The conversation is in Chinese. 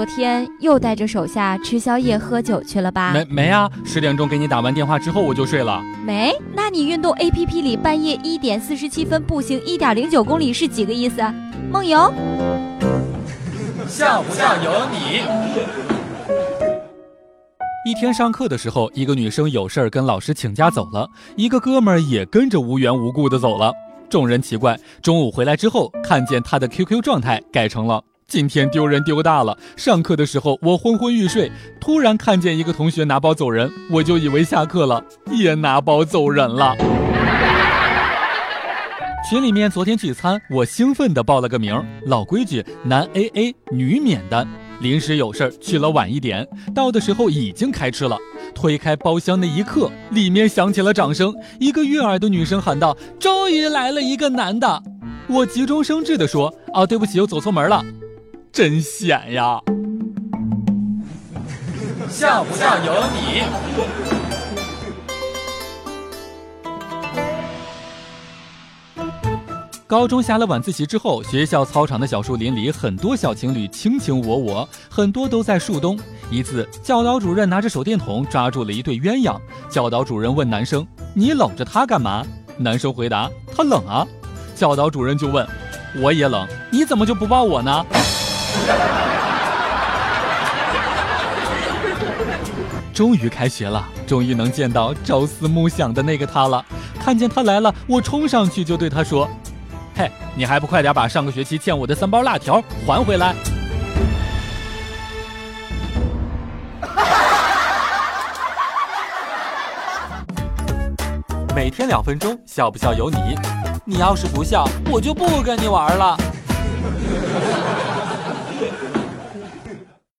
昨天又带着手下吃宵夜喝酒去了吧？没没啊，十点钟给你打完电话之后我就睡了。没？那你运动 A P P 里半夜一点四十七分步行一点零九公里是几个意思？梦游？像不像有你？一天上课的时候，一个女生有事儿跟老师请假走了，一个哥们儿也跟着无缘无故的走了。众人奇怪，中午回来之后，看见他的 QQ 状态改成了“今天丢人丢大了”。上课的时候我昏昏欲睡，突然看见一个同学拿包走人，我就以为下课了，也拿包走人了。群里面昨天聚餐，我兴奋地报了个名，老规矩，男 AA 女免单。临时有事儿去了晚一点，到的时候已经开吃了。推开包厢那一刻，里面响起了掌声。一个悦耳的女生喊道：“终于来了一个男的！”我急中生智地说：“啊，对不起，我走错门了。”真险呀！像不像有你？高中下了晚自习之后，学校操场的小树林里，很多小情侣卿卿我我，很多都在树东。一次，教导主任拿着手电筒抓住了一对鸳鸯。教导主任问男生：“你搂着他干嘛？”男生回答：“他冷啊。”教导主任就问：“我也冷，你怎么就不抱我呢？” 终于开学了，终于能见到朝思暮想的那个他了。看见他来了，我冲上去就对他说。嘿，你还不快点把上个学期欠我的三包辣条还回来！每天两分钟，笑不笑由你。你要是不笑，我就不跟你玩了。